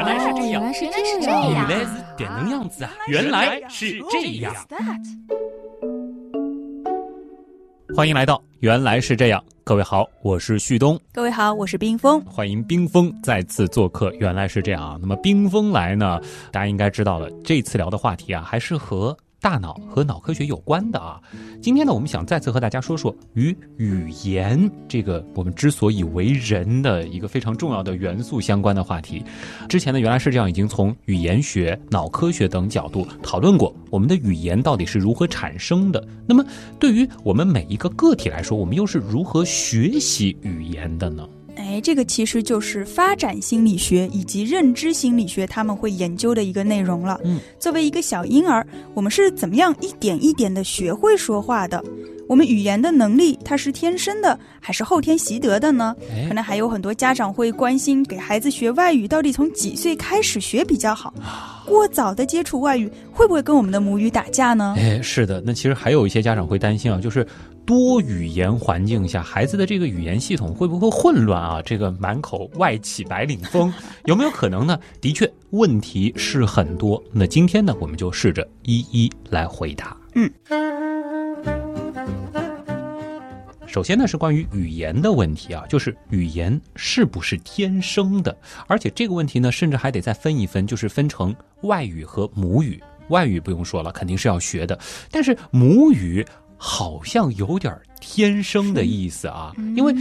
原来是这样，原来是原来是这样。这样原来是点能样子啊！原来是这样。欢迎来到《原来是这样》，各位好，我是旭东，各位好，我是冰峰。欢迎冰峰再次做客。原来是这样啊，那么冰峰来呢，大家应该知道了，这次聊的话题啊，还是和大脑和脑科学有关的啊。今天呢，我们想再次和大家说说与语言这个我们之所以为人的一个非常重要的元素相关的话题。之前呢，原来是这样，已经从语言学、脑科学等角度讨论过我们的语言到底是如何产生的。那么，对于我们每一个个体来说，我们又是如何学习语言的呢？哎，这个其实就是发展心理学以及认知心理学他们会研究的一个内容了。嗯，作为一个小婴儿，我们是怎么样一点一点的学会说话的？我们语言的能力，它是天生的还是后天习得的呢？哎可能还有很多家长会关心，给孩子学外语到底从几岁开始学比较好？过早的接触外语会不会跟我们的母语打架呢？哎，是的，那其实还有一些家长会担心啊，就是多语言环境下，孩子的这个语言系统会不会混乱啊？这个满口外起白领风，有没有可能呢？的确，问题是很多。那今天呢，我们就试着一一来回答。嗯。首先呢，是关于语言的问题啊，就是语言是不是天生的？而且这个问题呢，甚至还得再分一分，就是分成外语和母语。外语不用说了，肯定是要学的，但是母语好像有点天生的意思啊，因为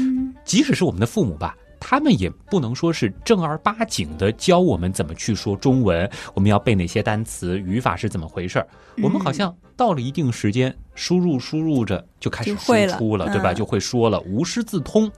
即使是我们的父母吧。他们也不能说是正儿八经的教我们怎么去说中文，我们要背哪些单词，语法是怎么回事儿。我们好像到了一定时间，输入输入着就开始输出了，对吧？嗯就会说了，无师自通。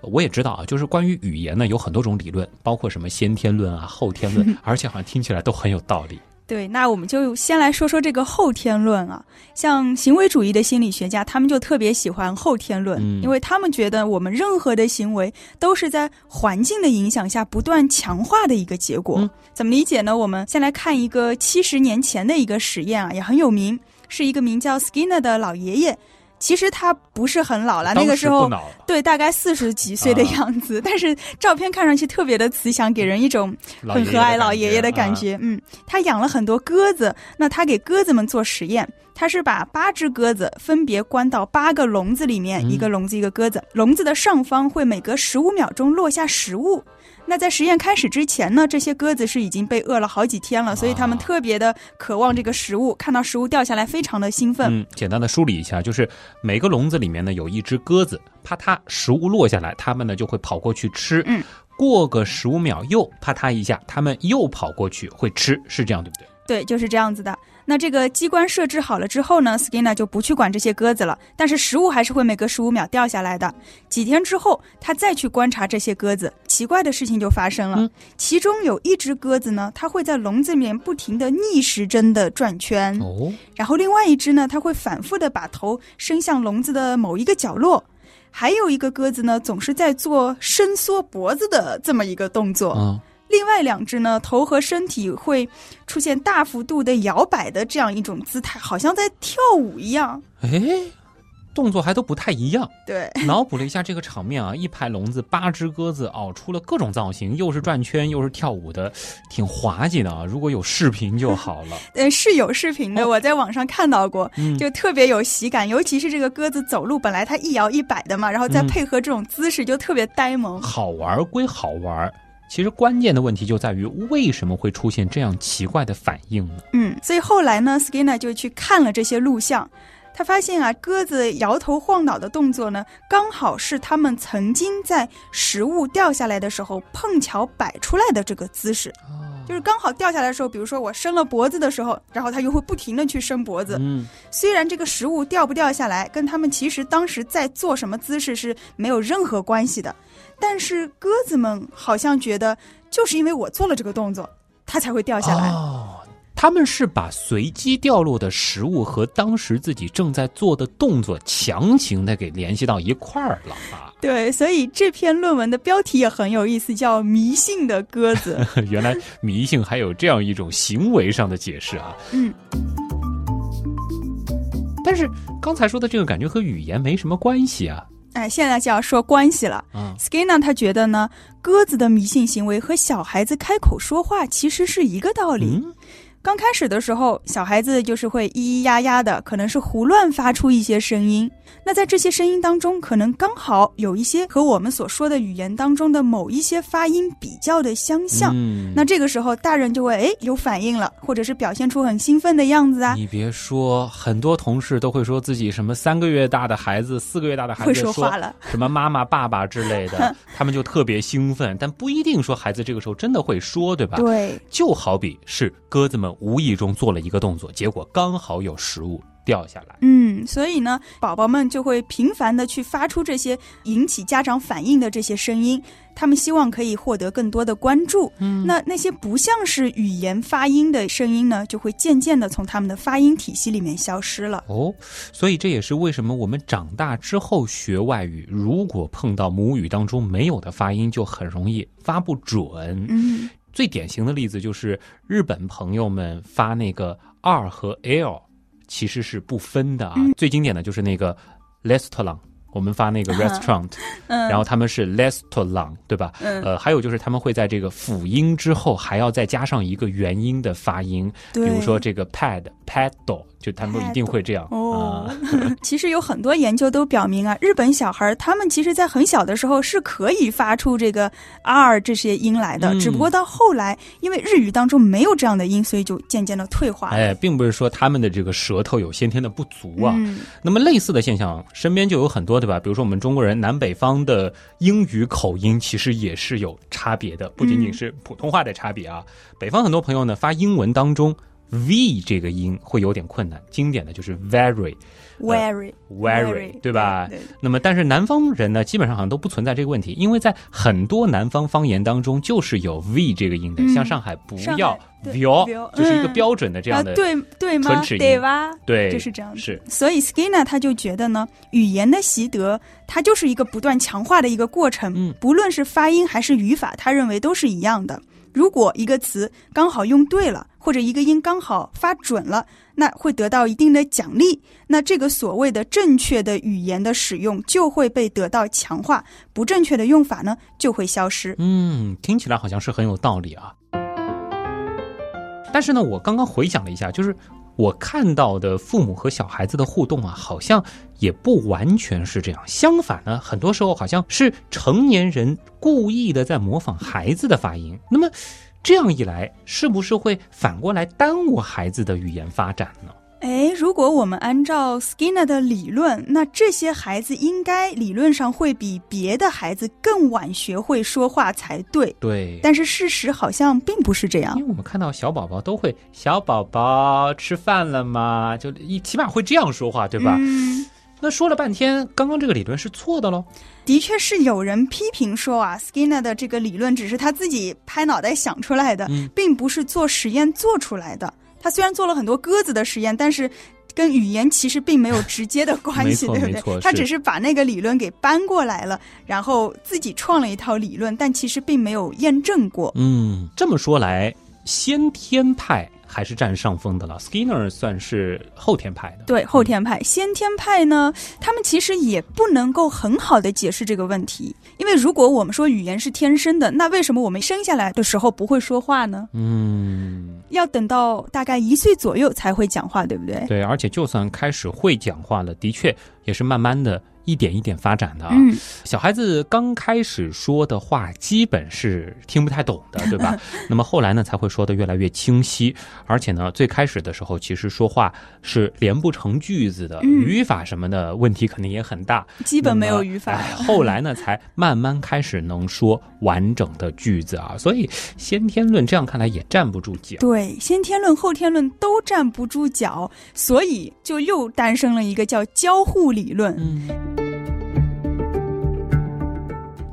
我也知道啊，就是关于语言呢，有很多种理论，包括什么先天论啊、后天论，而且好像听起来都很有道理。对，那我们就先来说说这个后天论啊。像行为主义的心理学家，他们就特别喜欢后天论，嗯因为他们觉得我们任何的行为都是在环境的影响下不断强化的一个结果。嗯怎么理解呢？我们先来看一个七十年前的一个实验啊，也很有名，是一个名叫 Skinner 的老爷爷。其实他不是很老了，那个时候对，大概四十几岁的啊。样子，但是照片看上去特别的慈祥，给人一种很和蔼老爷爷的感啊觉。嗯，他养了很多鸽子，那他给鸽子们做实验，他是把八只鸽子分别关到八个笼子里面，嗯一个笼子一个鸽子，笼子的上方会每隔十五秒钟落下食物。那在实验开始之前呢，这些鸽子是已经被饿了好几天了，所以它们啊特别的渴望这个食物，看到食物掉下来非常的兴奋。嗯，简单的梳理一下，就是每个笼子里面呢有一只鸽子，啪嗒，食物落下来，它们呢就会跑过去吃。嗯，过个十五秒又啪嗒一下，它们又跑过去会吃，是这样对不对？对，就是这样子的。那这个机关设置好了之后呢，Skinner 就不去管这些鸽子了，但是食物还是会每隔十五秒掉下来的。几天之后，他再去观察这些鸽子，奇怪的事情就发生了。嗯其中有一只鸽子呢，它会在笼子里面不停的逆时针的转圈，哦，然后另外一只呢，它会反复的把头伸向笼子的某一个角落。还有一个鸽子呢，总是在做伸缩脖子的这么一个动作。嗯，另外两只呢，头和身体会出现大幅度的摇摆的这样一种姿态，好像在跳舞一样。哎，动作还都不太一样。对，脑补了一下这个场面啊，一排笼子，八只鸽子熬出了各种造型，又是转圈又是跳舞的，挺滑稽的啊。如果有视频就好了。呃，是有视频的，哦我在网上看到过，嗯就特别有喜感。尤其是这个鸽子走路，本来它一摇一摆的嘛，然后再嗯配合这种姿势，就特别呆萌。好玩归好玩，其实关键的问题就在于为什么会出现这样奇怪的反应呢？嗯，所以后来呢，Skinner 就去看了这些录像。他发现啊，鸽子摇头晃脑的动作呢，刚好是他们曾经在食物掉下来的时候碰巧摆出来的这个姿势。就是刚好掉下来的时候，比如说我伸了脖子的时候，然后它又会不停的去伸脖子。嗯，虽然这个食物掉不掉下来，跟他们其实当时在做什么姿势是没有任何关系的，但是鸽子们好像觉得，就是因为我做了这个动作，它才会掉下来。哦，他们是把随机掉落的食物和当时自己正在做的动作强行的给联系到一块儿了啊！对，所以这篇论文的标题也很有意思，叫《迷信的鸽子》。原来迷信还有这样一种行为上的解释啊！嗯，但是刚才说的这个感觉和语言没什么关系啊。哎，现在就要说关系了。嗯 Skinner 他觉得呢，鸽子的迷信行为和小孩子开口说话其实是一个道理。嗯，刚开始的时候，小孩子就是会咿咿呀呀的，可能是胡乱发出一些声音。那在这些声音当中，可能刚好有一些和我们所说的语言当中的某一些发音比较的相像。嗯那这个时候，大人就会哎有反应了，或者是表现出很兴奋的样子啊，你别说，很多同事都会说自己什么三个月大的孩子、四个月大的孩子会说话了。什么妈妈、爸爸之类的，他们就特别兴奋，但不一定说孩子这个时候真的会说，对吧？对，就好比是鸽子们无意中做了一个动作，结果刚好有食物掉下来。嗯，所以呢，宝宝们就会频繁的去发出这些引起家长反应的这些声音，他们希望可以获得更多的关注。嗯那那些不像是语言发音的声音呢，就会渐渐的从他们的发音体系里面消失了。哦，所以这也是为什么我们长大之后学外语，如果碰到母语当中没有的发音，就很容易发不准。嗯，最典型的例子就是日本朋友们发那个 r 和 l 其实是不分的啊。嗯最经典的就是那个 restaurant，我们发那个 restaurant，嗯然后他们是 restaurant，对吧？嗯呃，还有就是他们会在这个辅音之后还要再加上一个元音的发音，比如说这个 pad paddle，就他们一定会这样。哦啊，其实有很多研究都表明啊，日本小孩儿他们其实在很小的时候是可以发出这个 r 这些音来的，嗯只不过到后来因为日语当中没有这样的音，所以就渐渐的退化了。哎，并不是说他们的这个舌头有先天的不足啊。嗯那么类似的现象，身边就有很多，对吧？比如说我们中国人南北方的英语口音，其实也是有差别的，不仅仅是普通话的差别啊。北方很多朋友呢，发英文当中 v 这个音会有点困难，经典的就是 very。，very very，对吧？对那么，但是南方人呢，基本上好像都不存在这个问题，因为在很多南方方言当中，就是有 v 这个音的。嗯像上海不要对 vio，vio，就是一个嗯标准的这样的啊，对对吗对吧？对就是这样子。是所以 Skinner 他就觉得呢，语言的习得它就是一个不断强化的一个过程，嗯不论是发音还是语法，他认为都是一样的。如果一个词刚好用对了，或者一个音刚好发准了，那会得到一定的奖励。那这个所谓的正确的语言的使用就会被得到强化，不正确的用法呢就会消失。嗯，听起来好像是很有道理啊。但是呢，我刚刚回想了一下，就是我看到的父母和小孩子的互动啊，好像也不完全是这样。相反呢，很多时候好像是成年人故意的在模仿孩子的发音。那么这样一来，是不是会反过来耽误孩子的语言发展呢？哎，如果我们按照 Skinner 的理论，那这些孩子应该理论上会比别的孩子更晚学会说话才对。对。但是事实好像并不是这样因。为我们看到小宝宝都会“小宝宝吃饭了吗”，就一起码会这样说话，对吧？嗯，那说了半天，刚刚这个理论是错的喽。的确是有人批评说啊，Skinner 的这个理论只是他自己拍脑袋想出来的，嗯并不是做实验做出来的。他虽然做了很多鸽子的实验，但是。跟语言其实并没有直接的 关系，对不对？他只是把那个理论给搬过来了，然后自己创了一套理论，但其实并没有验证过。嗯，这么说来，先天派还是占上风的了。Skinner 算是后天派的。对，后天派、先天派呢，他们其实也不能够很好的解释这个问题，因为如果我们说语言是天生的，那为什么我们生下来的时候不会说话呢？嗯，要等到大概一岁左右才会讲话，对不对？对，而且就算开始会讲话了，的确也是慢慢的。一点一点发展的啊，嗯，小孩子刚开始说的话基本是听不太懂的，对吧？那么后来呢，才会说的越来越清晰，而且呢，最开始的时候其实说话是连不成句子的，嗯语法什么的问题肯定也很大，基本没有语法哎。后来呢，才慢慢开始能说完整的句子啊，所以先天论这样看来也站不住脚。对，先天论、后天论都站不住脚，所以就又诞生了一个叫交互理论。嗯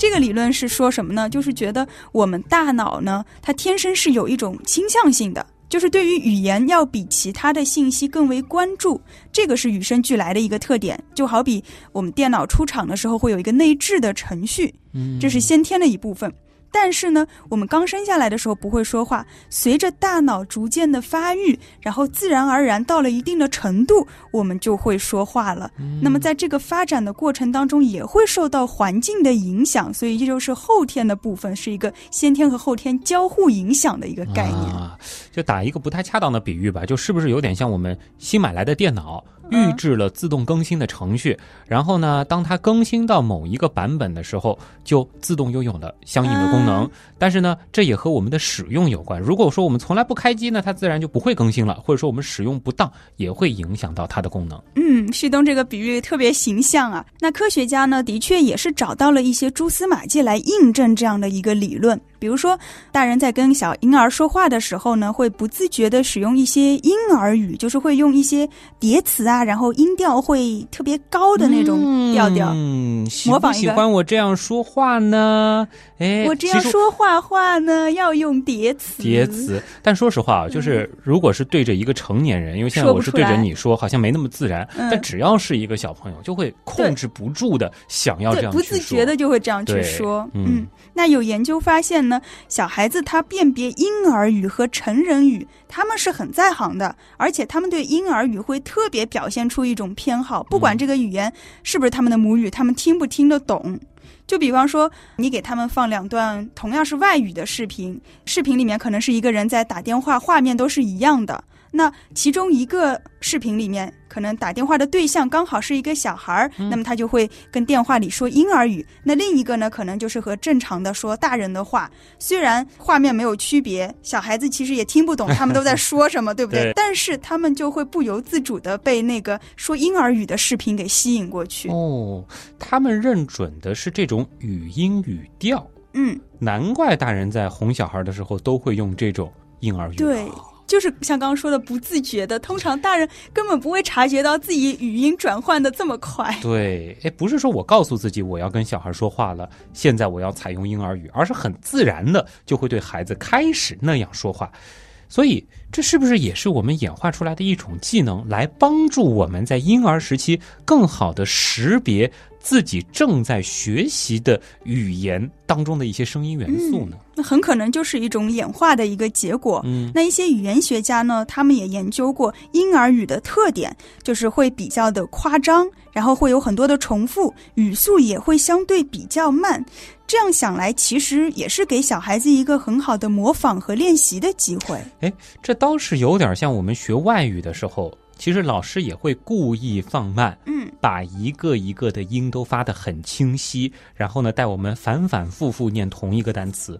这个理论是说什么呢？就是觉得我们大脑呢，它天生是有一种倾向性的，就是对于语言要比其他的信息更为关注，这个是与生俱来的一个特点。就好比我们电脑出厂的时候会有一个内置的程序，嗯这是先天的一部分。但是呢，我们刚生下来的时候不会说话，随着大脑逐渐的发育，然后自然而然到了一定的程度，我们就会说话了。嗯那么在这个发展的过程当中，也会受到环境的影响，所以这就是后天的部分，是一个先天和后天交互影响的一个概念。啊，就打一个不太恰当的比喻吧，就是不是有点像我们新买来的电脑嗯预置了自动更新的程序，然后呢，当它更新到某一个版本的时候，就自动拥有了相应的功能。嗯但是呢，这也和我们的使用有关。如果说我们从来不开机呢，它自然就不会更新了，或者说我们使用不当，也会影响到它的功能。嗯，旭东这个比喻特别形象啊。那科学家呢，的确也是找到了一些蛛丝马迹来印证这样的一个理论。比如说，大人在跟小婴儿说话的时候呢，会不自觉的使用一些婴儿语，就是会用一些叠词啊，然后音调会特别高的那种调调。嗯，喜不模仿一个喜欢我这样说话呢？哎，我这样说画画呢，要用叠词。叠词，但说实话啊，就是如果是对着一个成年人，因为现在我是对着你说，好像没那么自然。嗯但只要是一个小朋友，就会控制不住的想要这样，不。自觉的就会这样去说。嗯嗯，那有研究发现呢，小孩子他辨别婴儿语和成人语，他们是很在行的，而且他们对婴儿语会特别表现出一种偏好，不管这个语言是不是他们的母语，他们听不听得懂。就比方说，你给他们放两段同样是外语的视频，视频里面可能是一个人在打电话，画面都是一样的。那其中一个视频里面，可能打电话的对象刚好是一个小孩儿，那么他就会跟电话里说婴儿语。那另一个呢，可能就是和正常的说大人的话。虽然画面没有区别，小孩子其实也听不懂他们都在说什么，对不对？对但是他们就会不由自主的被那个说婴儿语的视频给吸引过去。哦，他们认准的是这种语音语调，嗯，难怪大人在哄小孩的时候都会用这种婴儿语。对。就是像刚刚说的，不自觉的，通常大人根本不会察觉到自己语音转换的这么快。对，哎，不是说我告诉自己我要跟小孩说话了，现在我要采用婴儿语，而是很自然的就会对孩子开始那样说话。所以，这是不是也是我们演化出来的一种技能，来帮助我们在婴儿时期更好的识别自己正在学习的语言当中的一些声音元素呢？那很可能就是一种演化的一个结果。嗯那一些语言学家呢，他们也研究过婴儿语的特点，就是会比较的夸张，然后会有很多的重复，语速也会相对比较慢。这样想来，其实也是给小孩子一个很好的模仿和练习的机会。这倒是有点像我们学外语的时候，其实老师也会故意放慢，嗯，把一个一个的音都发得很清晰，然后呢，带我们反反复复念同一个单词。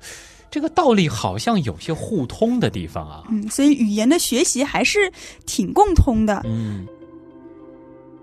这个道理好像有些互通的地方啊。嗯，所以语言的学习还是挺共通的。嗯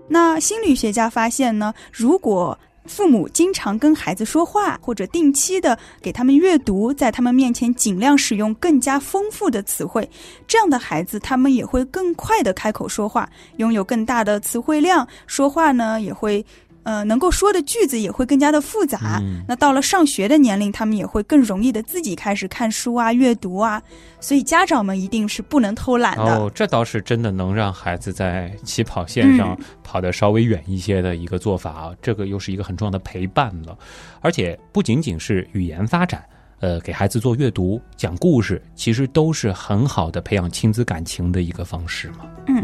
那心理学家发现呢，如果父母经常跟孩子说话，或者定期的给他们阅读，在他们面前尽量使用更加丰富的词汇，这样的孩子他们也会更快的开口说话，拥有更大的词汇量，说话呢也会。呃，能够说的句子也会更加的复杂。嗯那到了上学的年龄，他们也会更容易的自己开始看书啊、阅读啊。所以家长们一定是不能偷懒的。哦，这倒是真的能让孩子在起跑线上嗯跑得稍微远一些的一个做法啊。这个又是一个很重要的陪伴了，而且不仅仅是语言发展。呃，给孩子做阅读、讲故事，其实都是很好的培养亲子感情的一个方式嘛。嗯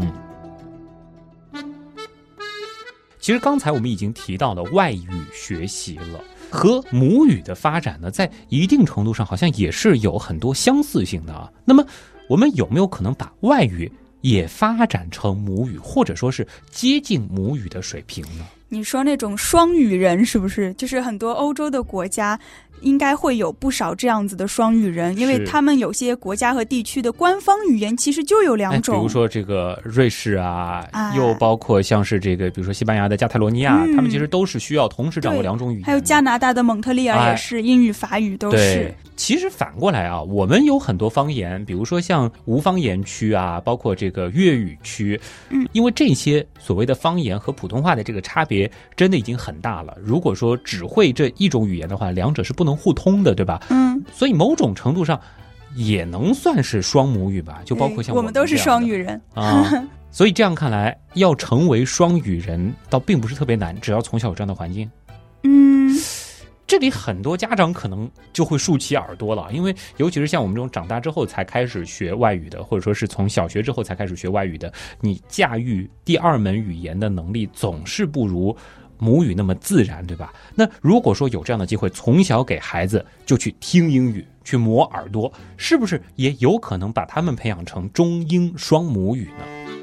其实刚才我们已经提到了外语学习了，和母语的发展呢，在一定程度上好像也是有很多相似性的啊。那么，我们有没有可能把外语也发展成母语，或者说是接近母语的水平呢？你说那种双语人是不是？就是很多欧洲的国家，应该会有不少这样子的双语人，因为他们有些国家和地区的官方语言其实就有两哎，比。如说这个瑞士啊，哎又包括像是这个，比如说西班牙的加泰罗尼亚，嗯他们其实都是需要同时掌握两种语言。还有加拿大的蒙特利尔哎也是，英语、法语都是。，其实反过来啊，我们有很多方言，比如说像无方言区啊，包括这个粤语区，嗯，因为这些所谓的方言和普通话的这个差别真的已经很大了。如果说只会这一种语言的话，两者是不能互通的，对吧？嗯，所以某种程度上也能算是双母语吧，就包括像我们都是双语人。啊。所以这样看来，要成为双语人倒并不是特别难，只要从小有这样的环境。嗯，这里很多家长可能就会竖起耳朵了，因为尤其是像我们这种长大之后才开始学外语的，或者说是从小学之后才开始学外语的，你驾驭第二门语言的能力总是不如母语那么自然，对吧？那如果说有这样的机会，从小给孩子就去听英语，去磨耳朵，是不是也有可能把他们培养成中英双母语呢？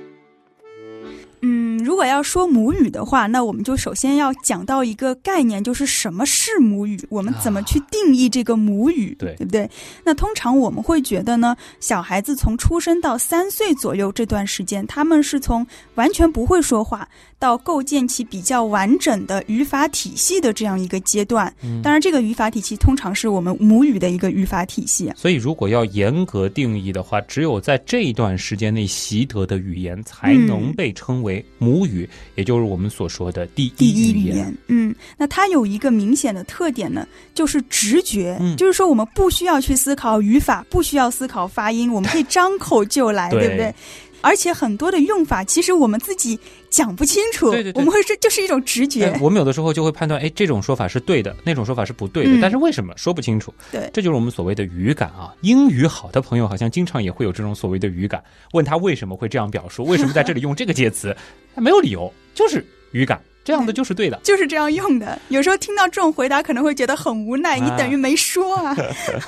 嗯，如果要说母语的话，那我们就首先要讲到一个概念，就是什么是母语，我们怎么去定义这个母语，对对不对？那通常我们会觉得呢，小孩子从出生到三岁左右这段时间，他们是从完全不会说话到构建起比较完整的语法体系的这样一个阶段。当然，这个语法体系通常是我们母语的一个语法体系。所以，如果要严格定义的话，只有在这一段时间内习得的语言，才能被称为母语，也就是我们所说的第第一一语言，嗯，那它有一个明显的特点呢，就是直觉，嗯。就是说我们不需要去思考语法，不需要思考发音，我们可以张口就来，对。对不对？而且很多的用法，其实我们自己讲不清楚，对对对。我们会说就是一种直觉。哎，我们有的时候就会判断，哎，这种说法是对的，那种说法是不对的，嗯。但是为什么？说不清楚？对。这就是我们所谓的语感啊。英语好的朋友好像经常也会有这种所谓的语感，问他为什么会这样表述，为什么在这里用这个介词，他没有理由，就是语感，这样的就是对的。就是这样用的。有时候听到这种回答，可能会觉得很无奈，啊你等于没说啊。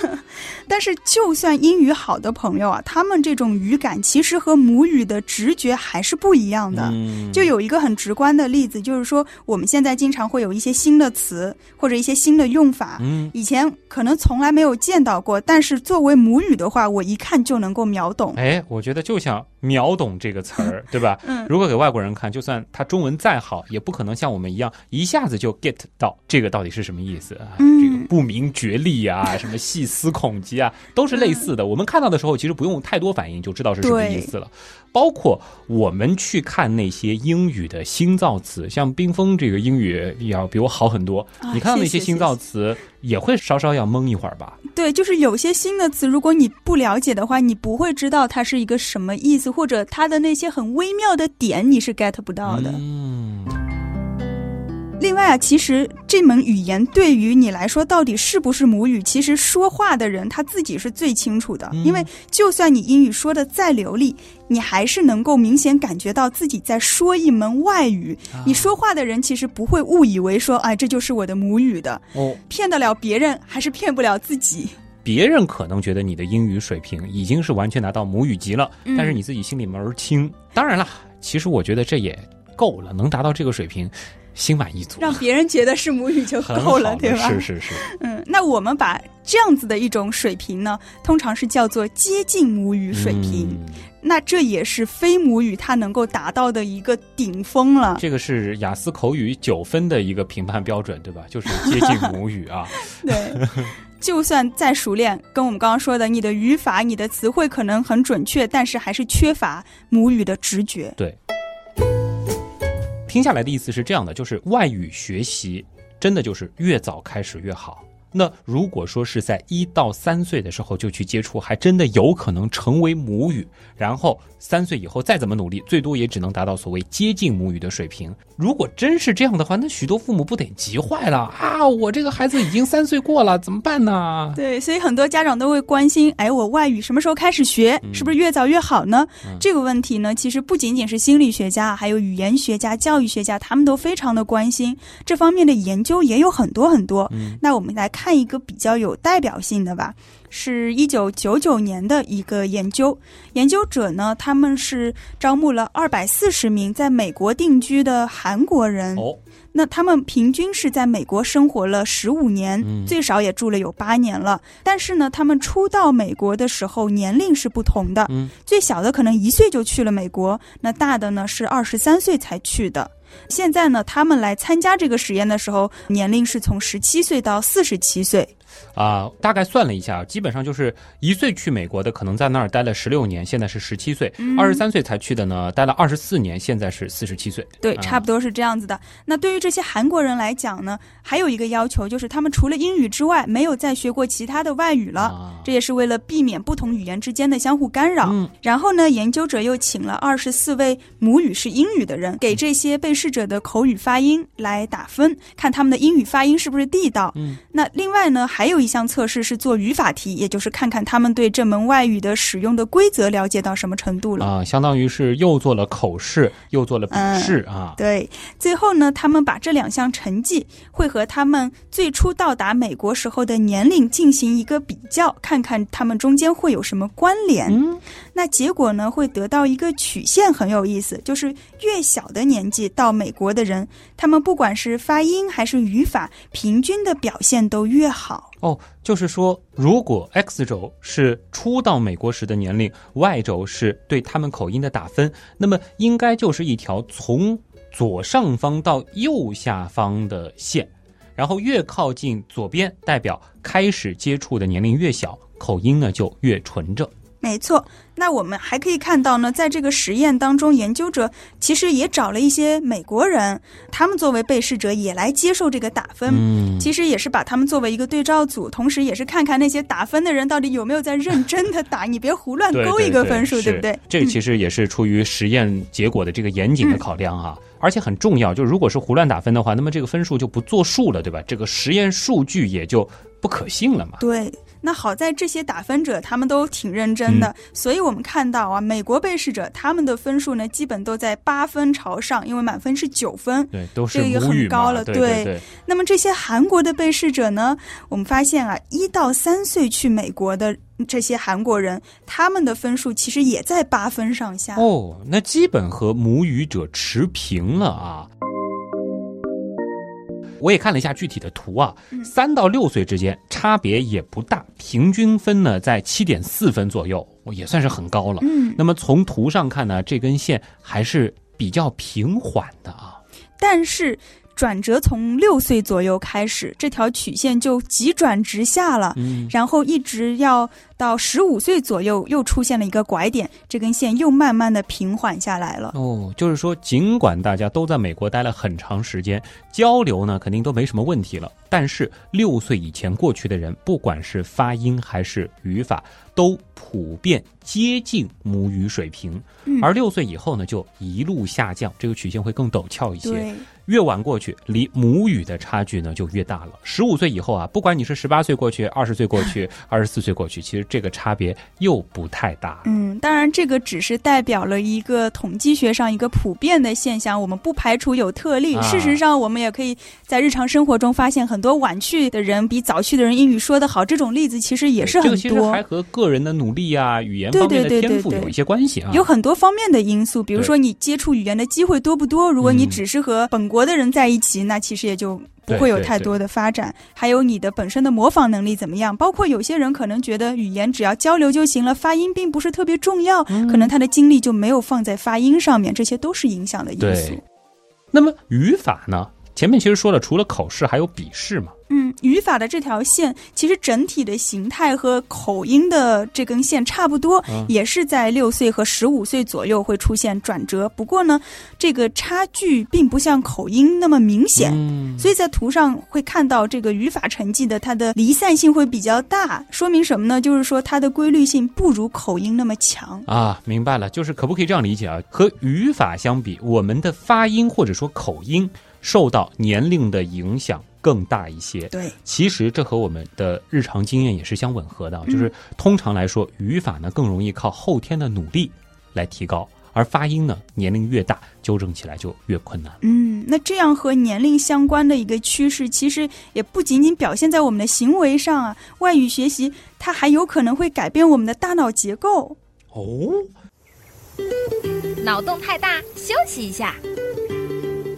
但是，就算英语好的朋友啊，他们这种语感其实和母语的直觉还是不一样的。嗯就有一个很直观的例子，就是说我们现在经常会有一些新的词或者一些新的用法，嗯，以前可能从来没有见到过，但是作为母语的话，我一看就能够秒懂。哎，我觉得就像“秒懂”这个词儿，对吧？嗯如果给外国人看，就算他中文再好，也不可能像我们一样一下子就 get 到这个到底是什么意思啊。嗯这个不明觉厉啊，什么细思恐极啊，都是类似的。我们看到的时候，其实不用太多反应就知道是什么意思了。包括我们去看那些英语的新造词，像冰峰这个英语要比我好很多。啊你看到那些新造词，也会稍稍要懵一会儿吧？对，就是有些新的词，如果你不了解的话，你不会知道它是一个什么意思，或者它的那些很微妙的点，你是 get 不到的。嗯，另外啊，其实这门语言对于你来说到底是不是母语，其实说话的人他自己是最清楚的。嗯因为就算你英语说的再流利，你还是能够明显感觉到自己在说一门外语。啊你说话的人其实不会误以为说，哎，这就是我的母语的，哦。骗得了别人，还是骗不了自己。别人可能觉得你的英语水平已经是完全达到母语级了，嗯但是你自己心里门儿清。当然了，其实我觉得这也够了，能达到这个水平，心满意足，让别人觉得是母语就够了，对吧？是是是，嗯，那我们把这样子的一种水平呢，通常是叫做接近母语水平。嗯那这也是非母语它能够达到的一个顶峰了。这个是雅思口语九分的一个评判标准，对吧？就是接近母语啊。对，就算再熟练，跟我们刚刚说的，你的语法、你的词汇可能很准确，但是还是缺乏母语的直觉。对，听下来的意思是这样的，就是外语学习真的就是越早开始越好。那如果说是在一到三岁的时候就去接触，还真的有可能成为母语。然后三岁以后再怎么努力，最多也只能达到所谓接近母语的水平。如果真是这样的话，那许多父母不得急坏了啊！我这个孩子已经三岁过了，怎么办呢？对，所以很多家长都会关心，哎，我外语什么时候开始学？嗯是不是越早越好呢？这个问题呢，其实不仅仅是心理学家，还有语言学家、教育学家，他们都非常的关心这方面的研究，也有很多很多。嗯那我们来看一个比较有代表性的吧，是一九九九年的一个研究。研究者呢，他们是招募了二百四十名在美国定居的韩国人。哦，那他们平均是在美国生活了十五年，嗯最少也住了有八年了。但是呢，他们初到美国的时候年龄是不同的，嗯最小的可能一岁就去了美国，那大的呢是二十三岁才去的。现在呢，他们来参加这个实验的时候，年龄是从十七岁到四十七岁。啊，大概算了一下，基本上就是一岁去美国的，可能在那儿待了十六年，现在是十七岁；二十三岁才去的呢，待了二十四年，现在是四十七岁。对，差不多是这样子的。那对于这些韩国人来讲呢，还有一个要求，就是他们除了英语之外，没有再学过其他的外语了。这也是为了避免不同语言之间的相互干扰。然后呢，研究者又请了二十四位母语是英语的人，给这些被试者的口语发音来打分，看他们的英语发音是不是地道。嗯，那另外呢，还有一项测试是做语法题，也就是看看他们对这门外语的使用的规则了解到什么程度了。啊，相当于是又做了口试，又做了笔试啊。对，最后呢，他们把这两项成绩会和他们最初到达美国时候的年龄进行一个比较，看。看看他们中间会有什么关联？那结果呢？会得到一个曲线，很有意思，就是越小的年纪到美国的人，他们不管是发音还是语法，平均的表现都越好。哦，就是说，如果 X 轴是初到美国时的年龄，Y 轴是对他们口音的打分，那么应该就是一条从左上方到右下方的线，然后越靠近左边，代表开始接触的年龄越小。口音呢就越纯正，没错。那我们还可以看到呢，在这个实验当中，研究者其实也找了一些美国人，他们作为被试者也来接受这个打分。嗯，其实也是把他们作为一个对照组，同时也是看看那些打分的人到底有没有在认真的打，你别胡乱勾一个分数，对不对？这其实也是出于实验结果的这个严谨的考量啊，而且很重要，就如果是胡乱打分的话，那么这个分数就不作数了，对吧？这个实验数据也就不可信了嘛。对。那好在这些打分者他们都挺认真的，所以我们看到啊，美国被试者他们的分数呢，基本都在八分朝上，因为满分是九分，对，都是这个很高了。对，那么这些韩国的被试者呢，我们发现啊，一到三岁去美国的这些韩国人，他们的分数其实也在八分上下。哦，那基本和母语者持平了啊。我也看了一下具体的图啊，三到六岁之间差别也不大，平均分呢在七点四分左右，也算是很高了。嗯，那么从图上看呢，这根线还是比较平缓的啊，但是。转折从六岁左右开始，这条曲线就急转直下了，然后一直要到十五岁左右，又出现了一个拐点，这根线又慢慢的平缓下来了。哦，就是说，尽管大家都在美国待了很长时间，交流呢肯定都没什么问题了，但是六岁以前过去的人，不管是发音还是语法，都普遍接近母语水平，而六岁以后呢，就一路下降，这个曲线会更陡峭一些。越晚过去，离母语的差距呢就越大了。十五岁以后啊，不管你是十八岁过去、二十岁过去、二十四岁过去，其实这个差别又不太大。嗯，当然这个只是代表了一个统计学上一个普遍的现象，我们不排除有特例。事实上，我们也可以在日常生活中发现很多晚去的人比早去的人英语说得好，这种例子其实也是很多。这个其实还和个人的努力啊、语言方面的天赋有一些关系啊。有很多方面的因素，比如说你接触语言的机会多不多。如果你只是和本国国的人在一起，那其实也就不会有太多的发展。还有你的本身的模仿能力怎么样？包括有些人可能觉得语言只要交流就行了，发音并不是特别重要，可能他的精力就没有放在发音上面，这些都是影响的因素。那么语法呢？前面其实说了，除了口试还有笔试嘛。嗯，语法的这条线其实整体的形态和口音的这根线差不多，也是在六岁和十五岁左右会出现转折。不过呢，这个差距并不像口音那么明显，所以在图上会看到这个语法成绩的它的离散性会比较大，说明什么呢？就是说它的规律性不如口音那么强啊。明白了，就是可不可以这样理解啊？和语法相比，我们的发音或者说口音受到年龄的影响。更大一些，对，其实这和我们的日常经验也是相吻合的，就是通常来说，语法呢更容易靠后天的努力来提高，而发音呢年龄越大，纠正起来就越困难。嗯，那这样和年龄相关的一个趋势，其实也不仅仅表现在我们的行为上啊，外语学习它还有可能会改变我们的大脑结构。哦，脑洞太大，休息一下。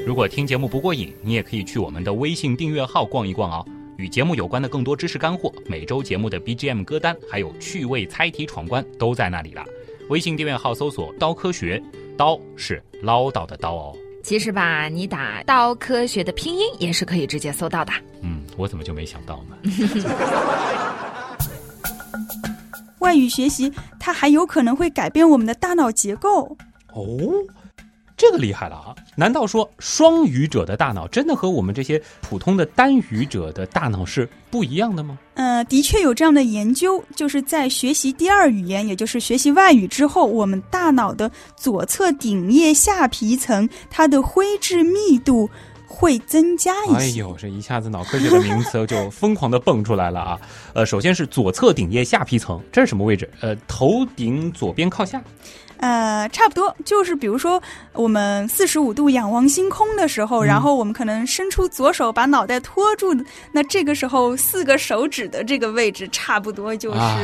如果听节目不过瘾，你也可以去我们的微信订阅号逛一逛哦。与节目有关的更多知识干货，每周节目的 BGM 歌单，还有趣味猜题闯关，都在那里了。微信订阅号搜索“刀科学”，刀是唠叨的刀哦。其实吧，你打“刀科学”的拼音也是可以直接搜到的。嗯，我怎么就没想到呢？外语学习它还有可能会改变我们的大脑结构。哦，这个厉害了啊！难道说双语者的大脑真的和我们这些普通的单语者的大脑是不一样的吗？呃，的确有这样的研究，就是在学习第二语言，也就是学习外语之后，我们大脑的左侧顶叶下皮层它的灰质密度会增加一些。哎呦，这一下子脑科学的名词就疯狂的蹦出来了啊！呃，首先是左侧顶叶下皮层，这是什么位置？呃，头顶左边靠下。呃，差不多就是，比如说我们四十五度仰望星空的时候，嗯然后我们可能伸出左手把脑袋托住，那这个时候四个手指的这个位置差不多就是。啊，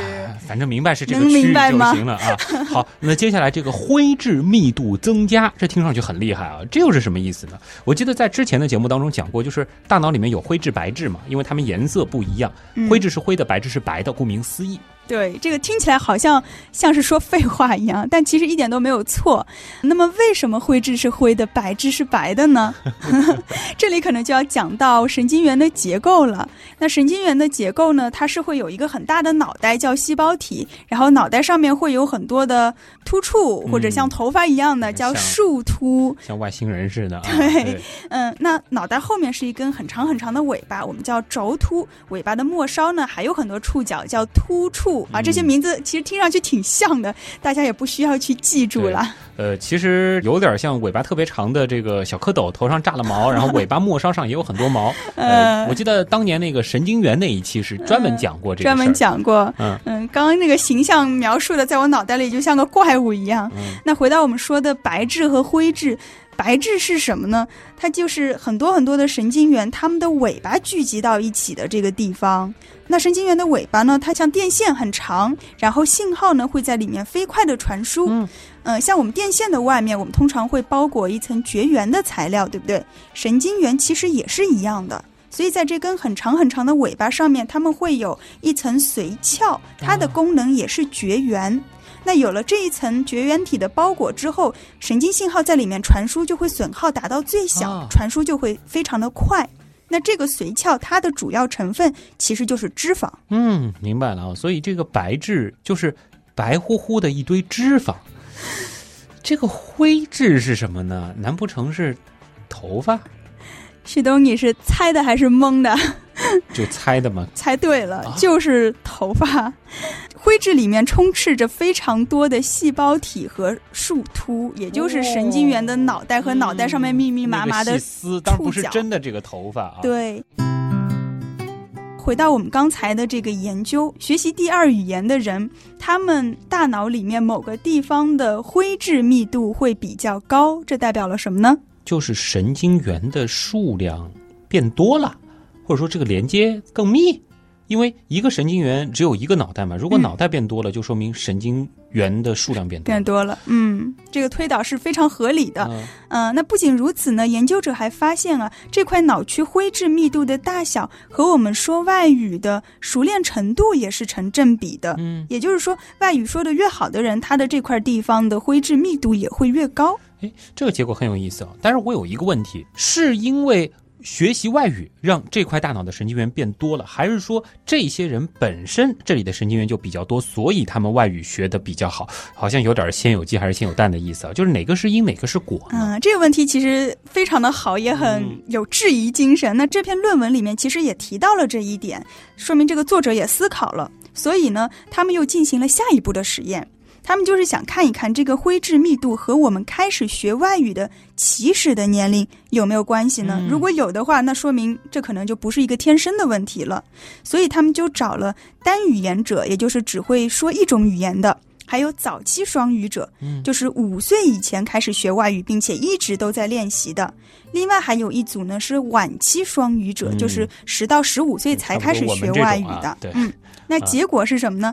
反正明白是这个能区域明白吗就行了啊。好，那接下来这个灰质密度增加，这听上去很厉害啊，这又是什么意思呢？我记得在之前的节目当中讲过，就是大脑里面有灰质、白质嘛，因为它们颜色不一样，嗯灰质是灰的，白质是白的，顾名思义。对，这个听起来好像像是说废话一样，但其实一点都没有错。那么，为什么灰质是灰的，白质是白的呢？这里可能就要讲到神经元的结构了。那神经元的结构呢，它是会有一个很大的脑袋叫细胞体，然后脑袋上面会有很多的突触，或者像头发一样的叫树突。像外星人似的啊。对嗯，那脑袋后面是一根很长很长的尾巴，我们叫轴突。尾巴的末梢呢，还有很多触角，叫突触啊。这些嗯名字其实听上去挺像的，大家也不需要去记住了。呃，其实有点像尾巴特别长的这个小蝌蚪，头上炸了毛，然后尾巴末梢上也有很多毛。呃，我记得当年那个神经元那一期是专门讲过这个专门。讲过，嗯嗯，刚刚那个形象描述的，在我脑袋里就像个怪物一样。嗯那回到我们说的白质和灰质，白质是什么呢？它就是很多很多的神经元，它们的尾巴聚集到一起的这个地方。那神经元的尾巴呢，它像电线很长，然后信号呢会在里面飞快的传输。嗯呃，像我们电线的外面，我们通常会包裹一层绝缘的材料，对不对？神经元其实也是一样的。所以在这根很长很长的尾巴上面，它们会有一层髓鞘，它的功能也是绝缘。那有了这一层绝缘体的包裹之后，神经信号在里面传输就会损耗达到最小，啊传输就会非常的快。那这个髓鞘它的主要成分其实就是脂肪。嗯，明白了啊。所以这个白质就是白乎乎的一堆脂肪。这个灰质是什么呢？难不成是头发？旭东，你是猜的还是蒙的？就猜的嘛？猜对了，啊就是头发。灰质里面充斥着非常多的细胞体和树突，也就是神经元的脑袋和脑袋上面密密麻麻的那个丝，当然不是真的这个头发啊。，对。回到我们刚才的这个研究，学习第二语言的人，他们大脑里面某个地方的灰质密度会比较高，这代表了什么呢？就是神经元的数量变多了，或者说这个连接更密。因为一个神经元只有一个脑袋嘛，如果嗯脑袋变多了，就说明神经元的数量变多了。变多了，嗯，这个推导是非常合理的。嗯嗯、那不仅如此呢，研究者还发现啊，这块脑区灰质密度的大小和我们说外语的熟练程度也是成正比的。嗯，也就是说，外语说的越好的人，他的这块地方的灰质密度也会越高。哎，这个结果很有意思啊。但是我有一个问题，是因为学习外语让这块大脑的神经元变多了，还是说这些人本身这里的神经元就比较多，所以他们外语学的比较好？好像有点先有鸡还是先有蛋的意思啊。就是哪个是因，哪个是果？嗯，这个问题其实非常的好，也很有质疑精神。那这篇论文里面其实也提到了这一点，说明这个作者也思考了。所以呢，他们又进行了下一步的实验。他们就是想看一看这个灰质密度和我们开始学外语的起始的年龄有没有关系呢？嗯如果有的话，那说明这可能就不是一个天生的问题了。所以他们就找了单语言者，也就是只会说一种语言的，还有早期双语者，嗯就是五岁以前开始学外语，并且一直都在练习的。另外还有一组呢是晚期双语者，嗯就是十到十五岁才开始学外语的。嗯，那结果是什么呢？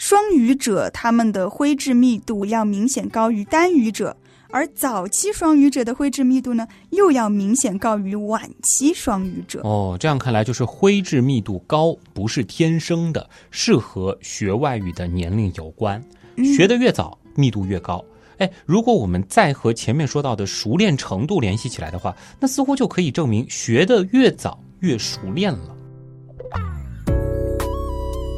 双语者他们的灰质密度要明显高于单语者，而早期双语者的灰质密度呢又要明显高于晚期双语者。哦，这样看来就是灰质密度高不是天生的，是和学外语的年龄有关。嗯学得越早，密度越高。哎，如果我们再和前面说到的熟练程度联系起来的话，那似乎就可以证明学得越早越熟练了。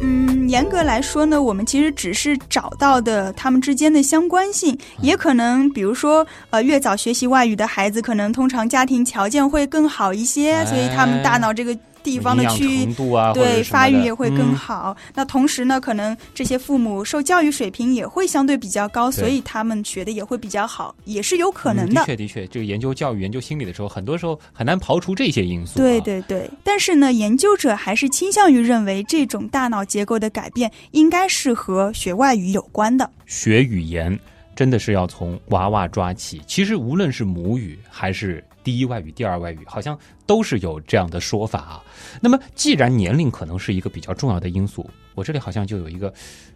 嗯，严格来说呢，我们其实只是找到的他们之间的相关性，也可能，比如说，呃，越早学习外语的孩子，可能通常家庭条件会更好一些，所以他们大脑这个。地方的区域，对发育也会更好。那同时呢，可能这些父母受教育水平也会相对比较高，所以他们学的也会比较好，也是有可能的。的确，的确，这个研究教育、研究心理的时候，很多时候很难刨除这些因素。对对对，但是呢，研究者还是倾向于认为，这种大脑结构的改变应该是和学外语有关的。学语言真的是要从娃娃抓起。其实，无论是母语还是。第一外语、第二外语，好像都是有这样的说法啊。那么，既然年龄可能是一个比较重要的因素，我这里好像就有一个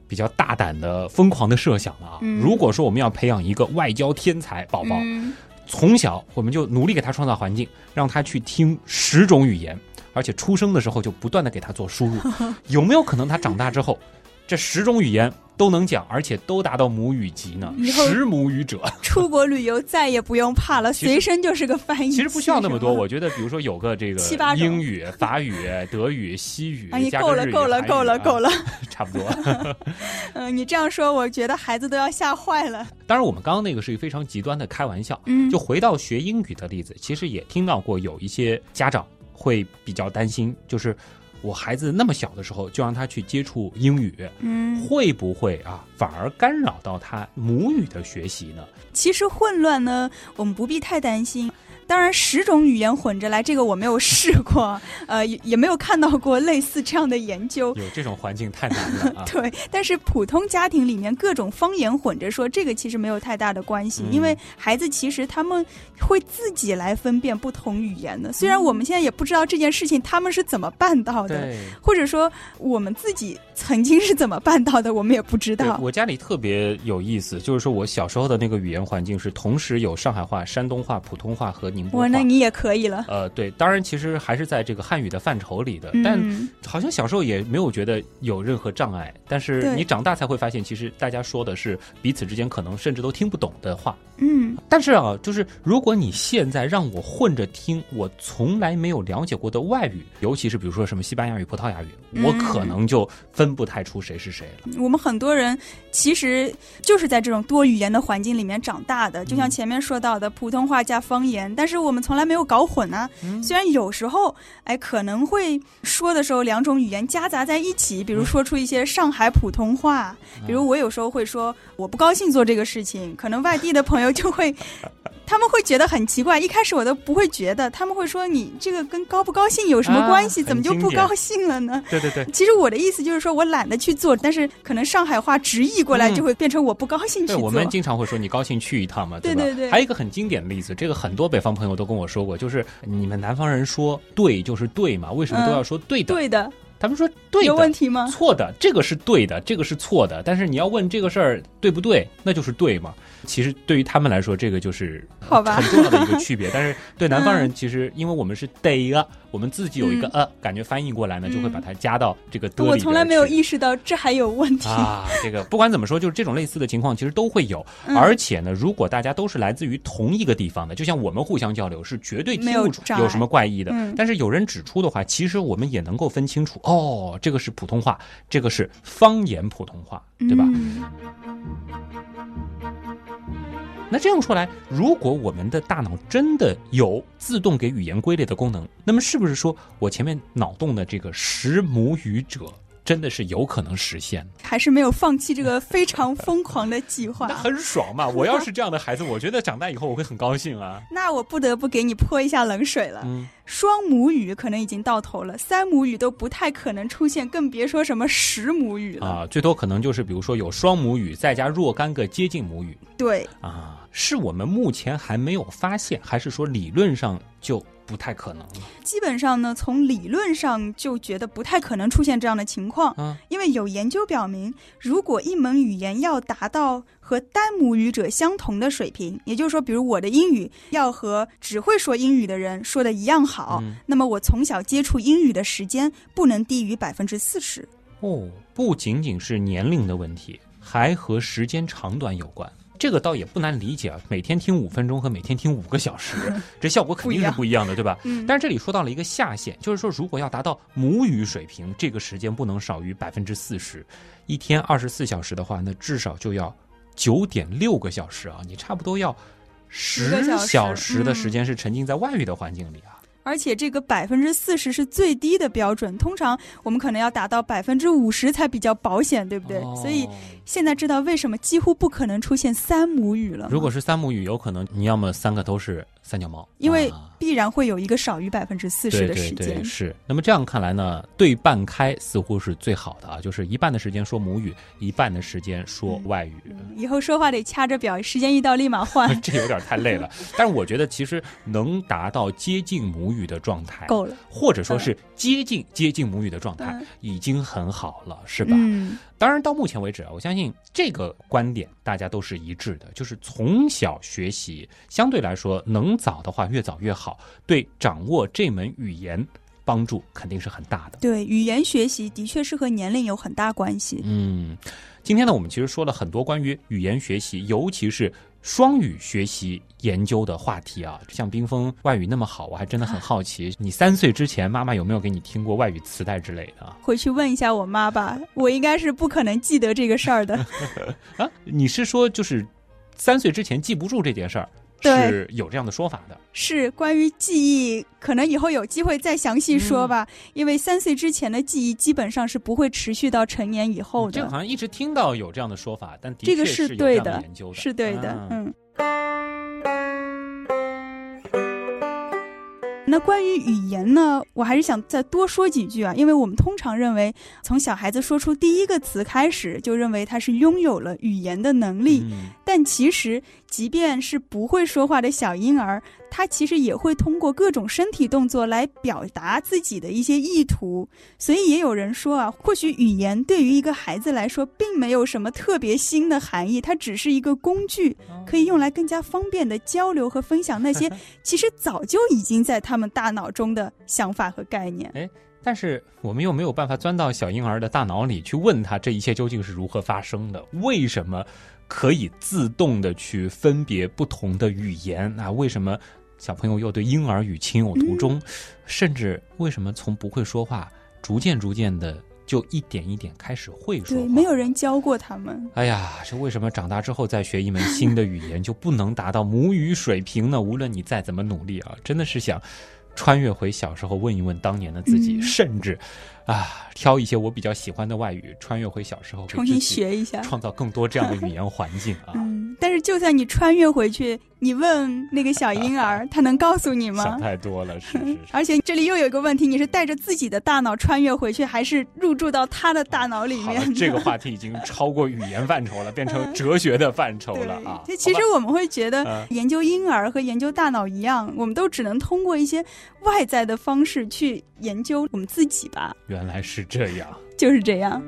比较大胆的、疯狂的设想了啊。如果说我们要培养一个外交天才宝宝，从小我们就努力给他创造环境，让他去听十种语言，而且出生的时候就不断的给他做输入，有没有可能他长大之后？这十种语言都能讲，而且都达到母语级呢。十母语者 出国旅游再也不用怕了，随身就是个翻译。其实不需要那么多，我觉得，比如说有个这个英语、法语、德语、西语，哎够了，够了，够了，够了，差不多。嗯，你这样说，我觉得孩子都要吓坏了。当然，我们刚刚那个是一个非常极端的开玩笑。嗯，就回到学英语的例子，其实也听到过有一些家长会比较担心，就是。我孩子那么小的时候就让他去接触英语，嗯，会不会啊反而干扰到他母语的学习呢？其实混乱呢，我们不必太担心。当然，十种语言混着来，这个我没有试过，呃，也也没有看到过类似这样的研究。有这种环境太难了。对，但是普通家庭里面各种方言混着说，这个其实没有太大的关系，因为孩子其实他们会自己来分辨不同语言的。虽然我们现在也不知道这件事情他们是怎么办到的，或者说我们自己曾经是怎么办到的，我们也不知道。我家里特别有意思，就是说我小时候的那个语言环境是同时有上海话、山东话、普通话和。我那你也可以了。呃，对，当然其实还是在这个汉语的范畴里的，但好像小时候也没有觉得有任何障碍。但是你长大才会发现，其实大家说的是彼此之间可能甚至都听不懂的话。嗯，但是啊，就是如果你现在让我混着听我从来没有了解过的外语，尤其是比如说什么西班牙语、葡萄牙语，我可能就分不太出谁是谁了。我们很多人其实就是在这种多语言的环境里面长大的，就像前面说到的普通话加方言，但是我们从来没有搞混啊。虽然有时候哎可能会说的时候两种语言夹杂在一起，比如说出一些上海普通话，比如我有时候会说我不高兴做这个事情，可能外地的朋友。就会，他们会觉得很奇怪。一开始我都不会觉得，他们会说：“你这个跟高不高兴有什么关系？怎么就不高兴了呢？”对对对。其实我的意思就是说，我懒得去做，但是可能上海话直译过来就会变成我不高兴去做。我们经常会说：“你高兴去一趟嘛？”对吧对对。还有一个很经典的例子，这个很多北方朋友都跟我说过，就是你们南方人说“对”就是对嘛？为什么都要说“对的”？对的。他们说对的，有问题吗？错的，这个是对的，这个是错的。但是你要问这个事儿对不对，那就是对嘛。其实对于他们来说，这个就是好吧，很重要的一个区别。但是对南方人，其实因为我们是得啊，我们自己有一个呃，感觉翻译过来呢，就会把它加到这个的我从来没有意识到这还有问题啊。这个不管怎么说，就是这种类似的情况其实都会有。而且呢，如果大家都是来自于同一个地方的，就像我们互相交流，是绝对听不出有什么怪异的。但是有人指出的话，其实我们也能够分清楚。哦，这个是普通话，这个是方言普通话，对吧？那这样说来，如果我们的大脑真的有自动给语言归类的功能，那么是不是说我前面脑洞的这个识母语者？真的是有可能实现，还是没有放弃这个非常疯狂的计划？那很爽嘛！我要是这样的孩子，我觉得长大以后我会很高兴啊。那我不得不给你泼一下冷水了。双母语可能已经到头了，三母语都不太可能出现，更别说什么十母语了啊！最多可能就是比如说有双母语，再加若干个接近母语。对啊，是我们目前还没有发现，还是说理论上就？不太可能了。基本上呢，从理论上就觉得不太可能出现这样的情况。嗯，因为有研究表明，如果一门语言要达到和单母语者相同的水平，也就是说，比如我的英语要和只会说英语的人说的一样好，那么我从小接触英语的时间不能低于百分之四十。哦，不仅仅是年龄的问题，还和时间长短有关。这个倒也不难理解啊，每天听五分钟和每天听五个小时，这效果肯定是不一样的，对吧？嗯，但是这里说到了一个下限，就是说如果要达到母语水平，这个时间不能少于百分之四十。一天二十四小时的话，那至少就要九点六个小时啊！你差不多要十个小时的嗯时间是沉浸在外语的环境里啊。而且这个百分之四十是最低的标准，通常我们可能要达到百分之五十才比较保险，对不对？所以哦现在知道为什么几乎不可能出现三母语了。如果是三母语，有可能你要么三个都是三脚猫，因为啊必然会有一个少于百分之四十的时间对对，。是。那么这样看来呢，对半开似乎是最好的啊，就是一半的时间说母语，一半的时间说外语。以后说话得掐着表，时间一到立马换，这有点太累了，但是我觉得其实能达到接近母语的状态，够了，或者说是接近接近母语的状态嗯，已经很好了，是吧？嗯，当然，到目前为止啊，我相信这个观点大家都是一致的，就是从小学习，相对来说能早的话越早越好，对掌握这门语言帮助肯定是很大的。对，语言学习的确是和年龄有很大关系。嗯，今天呢，我们其实说了很多关于语言学习，尤其是双语学习研究的话题啊。像冰峰外语那么好，我还真的很好奇，你三岁之前妈妈有没有给你听过外语磁带之类的啊？回去问一下我妈吧，我应该是不可能记得这个事儿的。啊，你是说就是三岁之前记不住这件事儿，对是有这样的说法的？是关于记忆，可能以后有机会再详细说吧。因为三岁之前的记忆基本上是不会持续到成年以后的这个好。像一直听到有这样的说法，但的这个确是对的研究的，是对的，啊嗯。那关于语言呢，我还是想再多说几句啊，因为我们通常认为，从小孩子说出第一个词开始，就认为他是拥有了语言的能力。嗯但其实，即便是不会说话的小婴儿，他其实也会通过各种身体动作来表达自己的一些意图。所以也有人说啊，或许语言对于一个孩子来说，并没有什么特别新的含义，它只是一个工具，可以用来更加方便的交流和分享那些其实早就已经在他们大脑中的想法和概念。但是我们又没有办法钻到小婴儿的大脑里去问他这一切究竟是如何发生的，为什么可以自动的去分别不同的语言啊？为什么小朋友又对婴儿语情有独钟？甚至为什么从不会说话，逐渐逐渐的就一点一点开始会说对，没有人教过他们。哎呀，这为什么长大之后再学一门新的语言就不能达到母语水平呢？无论你再怎么努力啊，真的是想穿越回小时候问一问当年的自己，嗯甚至啊挑一些我比较喜欢的外语，穿越回小时候，重新学一下。创造更多这样的语言环境啊。嗯，但是就算你穿越回去，你问那个小婴儿，他能告诉你吗想？太多了，是是是。而且这里又有一个问题，你是带着自己的大脑穿越回去，还是入住到他的大脑里面？，这个话题已经超过语言范畴了，变成哲学的范畴了啊。对，其实我们会觉得嗯研究婴儿和研究大脑一样，我们都只能通过一些外在的方式去研究我们自己吧，原来是这样。就是这样。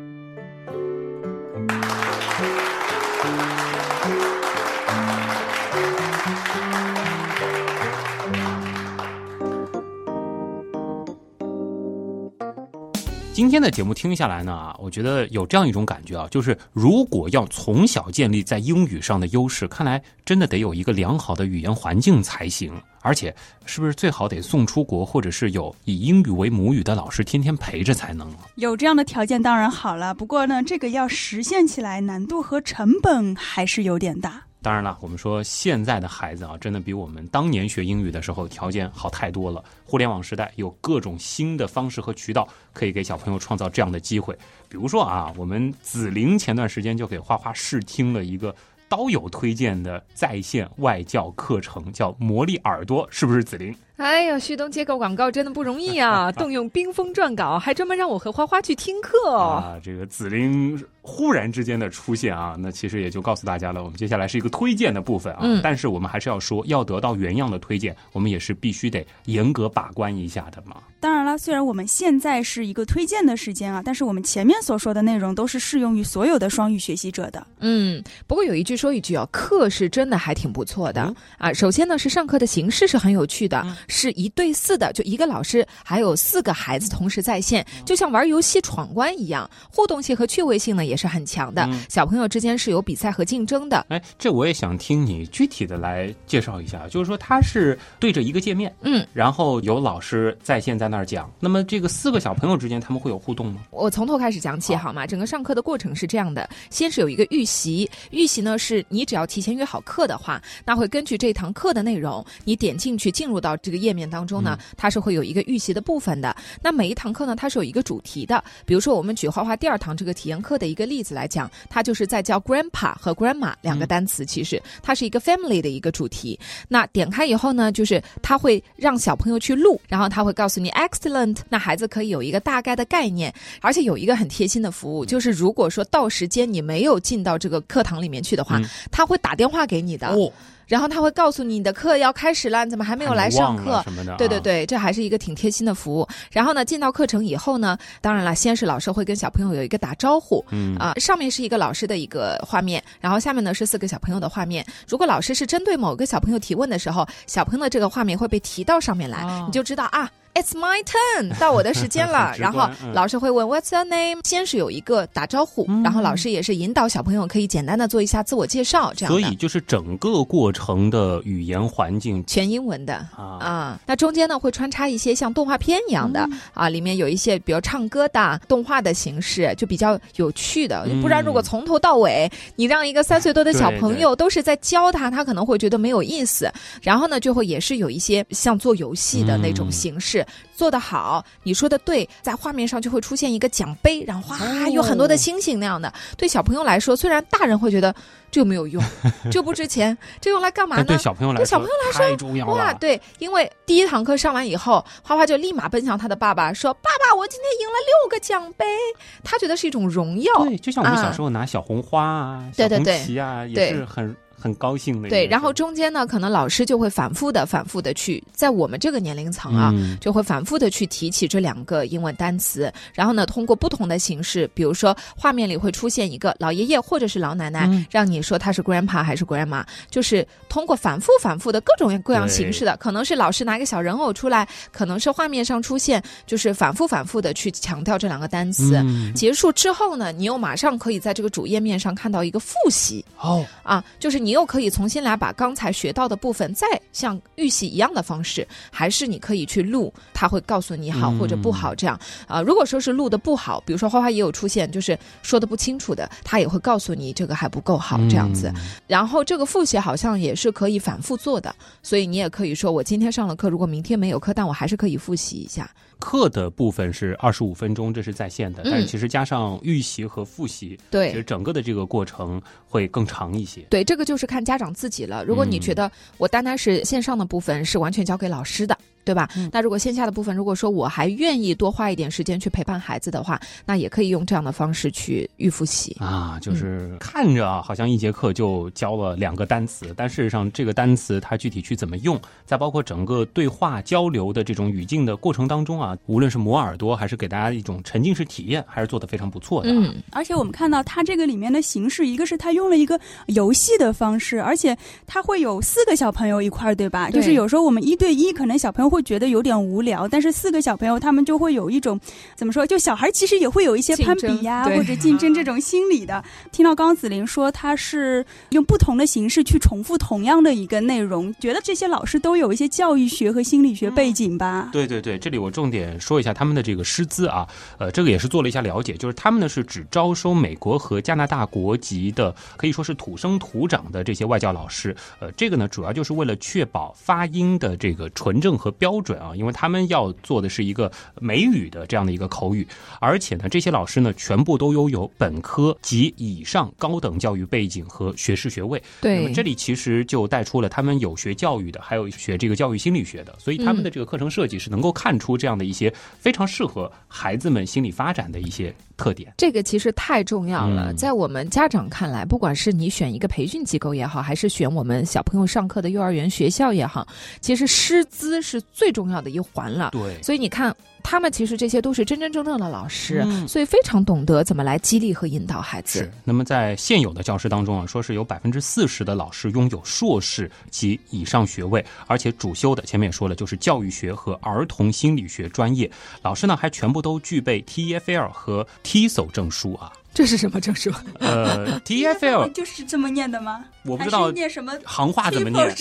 今天的节目听下来呢，我觉得有这样一种感觉啊，就是如果要从小建立在英语上的优势，看来真的得有一个良好的语言环境才行。而且，是不是最好得送出国，或者是有以英语为母语的老师天天陪着才能？有这样的条件当然好了，不过呢，这个要实现起来难度和成本还是有点大。当然了，我们说现在的孩子啊，真的比我们当年学英语的时候条件好太多了。互联网时代有各种新的方式和渠道，可以给小朋友创造这样的机会。比如说啊，我们子玲前段时间就给花花试听了一个刀友推荐的在线外教课程，叫“魔力耳朵”，是不是子林？哎呀，旭东接个广告真的不容易啊！动用冰封撰稿，还专门让我和花花去听课。啊，这个紫菱忽然之间的出现啊，那其实也就告诉大家了，我们接下来是一个推荐的部分啊。嗯但是我们还是要说，要得到原样的推荐，我们也是必须得严格把关一下的嘛。当然了，虽然我们现在是一个推荐的时间啊，但是我们前面所说的内容都是适用于所有的双语学习者的。嗯，不过有一句说一句啊，课是真的还挺不错的、嗯啊。首先呢，是上课的形式是很有趣的，嗯是一对四的，就一个老师还有四个孩子同时在线，就像玩游戏闯关一样，互动性和趣味性呢也是很强的。嗯小朋友之间是有比赛和竞争的。哎，这我也想听你具体的来介绍一下，就是说它是对着一个界面，嗯，然后有老师在线在那儿讲，那么这个四个小朋友之间他们会有互动吗？我从头开始讲起好好吗？整个上课的过程是这样的：先是有一个预习，预习呢是你只要提前约好课的话，那会根据这堂课的内容，你点进去进入到这个页面当中呢，它是会有一个预习的部分的。那每一堂课呢，它是有一个主题的。比如说，我们举画画第二堂这个体验课的一个例子来讲，它就是在教 grandpa 和 grandma 两个单词，其实它是一个 family 的一个主题。那点开以后呢，就是它会让小朋友去录，然后他会告诉你 excellent，那孩子可以有一个大概的概念，而且有一个很贴心的服务，就是如果说到时间你没有进到这个课堂里面去的话，嗯他会打电话给你的，哦，然后他会告诉你你的课要开始了，你怎么还没有来上课？什么的、啊？对对，对，这还是一个挺贴心的服务。然后呢，进到课程以后呢，当然了，先是老师会跟小朋友有一个打招呼，嗯啊、上面是一个老师的一个画面，然后下面呢是四个小朋友的画面。如果老师是针对某个小朋友提问的时候，小朋友的这个画面会被提到上面来，哦你就知道啊。It's my turn，到我的时间了 然后老师会问 What's your name？先是有一个打招呼，嗯然后老师也是引导小朋友可以简单的做一下自我介绍，这样。所以就是整个过程的语言环境全英文的啊，啊，那中间呢会穿插一些像动画片一样的、嗯啊，里面有一些比如唱歌的动画的形式，就比较有趣的。嗯不然如果从头到尾你让一个三岁多的小朋友都是在教他，他可能会觉得没有意思。然后呢，就会也是有一些像做游戏的那种嗯形式，做得好，你说的对，在画面上就会出现一个奖杯，然后哗、哦有很多的星星那样的。对小朋友来说，虽然大人会觉得这没有用，这不值钱，这用来干嘛呢？对小朋友来说，对小朋友来说太重要哇，对，因为第一堂课上完以后，花花就立马奔向他的爸爸，说：“爸爸，我今天赢了六个奖杯。”他觉得是一种荣耀。对，就像我们啊小时候拿小红花啊、小红对对对旗啊，也是很很高兴的。对，然后中间呢，可能老师就会反复的、反复的去，在我们这个年龄层啊，嗯。就会反复的去提起这两个英文单词，然后呢，通过不同的形式，比如说画面里会出现一个老爷爷或者是老奶奶，嗯。让你说他是 grandpa 还是 grandma，就是通过反复反复的各种各样形式的，可能是老师拿一个小人偶出来，可能是画面上出现，就是反复反复的去强调这两个单词。嗯。结束之后呢，你又马上可以在这个主页面上看到一个复习，哦，啊，就是你又可以重新来把刚才学到的部分，再像预习一样的方式，还是你可以去录，他会告诉你好或者不好这样。啊，如果说是录的不好，比如说花花也有出现就是说的不清楚的，他也会告诉你这个还不够好这样子。嗯然后这个复习好像也是可以反复做的，所以你也可以说我今天上了课，如果明天没有课，但我还是可以复习一下。课的部分是二十五分钟，这是在线的，嗯但是其实加上预习和复习，对其实整个的这个过程会更长一些。对，这个就是看家长自己了。如果你觉得我单单是线上的部分是完全交给老师的，对吧？嗯那如果线下的部分，如果说我还愿意多花一点时间去陪伴孩子的话，那也可以用这样的方式去预复习。啊，就是看着啊，好像一节课就教了两个单词，但事实上这个单词它具体去怎么用，在包括整个对话交流的这种语境的过程当中啊，无论是磨耳朵，还是给大家一种沉浸式体验，还是做的非常不错的、啊。嗯，而且我们看到它这个里面的形式，一个是它用了一个游戏的方式，而且它会有四个小朋友一块儿，对吧？对就是有时候我们一对一，可能小朋友会觉得有点无聊，但是四个小朋友他们就会有一种怎么说？就小孩其实也会有一些攀比呀，或者竞争这种心理的。听到刚刚子琳说他是用不同的形式去重复同样的一个内容，觉得这些老师都有一些教育学和心理学背景吧？对对对，这里我重点说一下他们的这个师资啊，呃，这个也是做了一下了解，就是他们呢是只招收美国和加拿大国籍的，可以说是土生土长的这些外教老师。呃，这个呢主要就是为了确保发音的这个纯正和标准啊，因为他们要做的是一个美语的这样的一个口语，而且呢这些老师呢全部都拥有本科及以上高等教育背景和学士学位。对那么，这里其实就带出了他们有学教育的，还有学这个教育心理学的，所以他们的这个课程设计是能够看出这样的一些非常适合孩子们心理发展的一些特点。这个其实太重要了。嗯在我们家长看来，不管是你选一个培训机构也好，还是选我们小朋友上课的幼儿园、学校也好，其实师资是最重要的一环了。对，所以你看，他们其实这些都是真真正正的老师，嗯所以非常懂得怎么来激励和引导孩子是。。那么在现有的教师当中啊，说是有百分之四十的老师拥有硕士及以上学位，而且主修的前面也说了，就是教育学和儿童心理学专业。老师呢还全部都具备 TEFL 和 TESOL 证书啊。这是什么证书？呃，TEFL 就是这么念的吗？我不知道念什么行话怎么念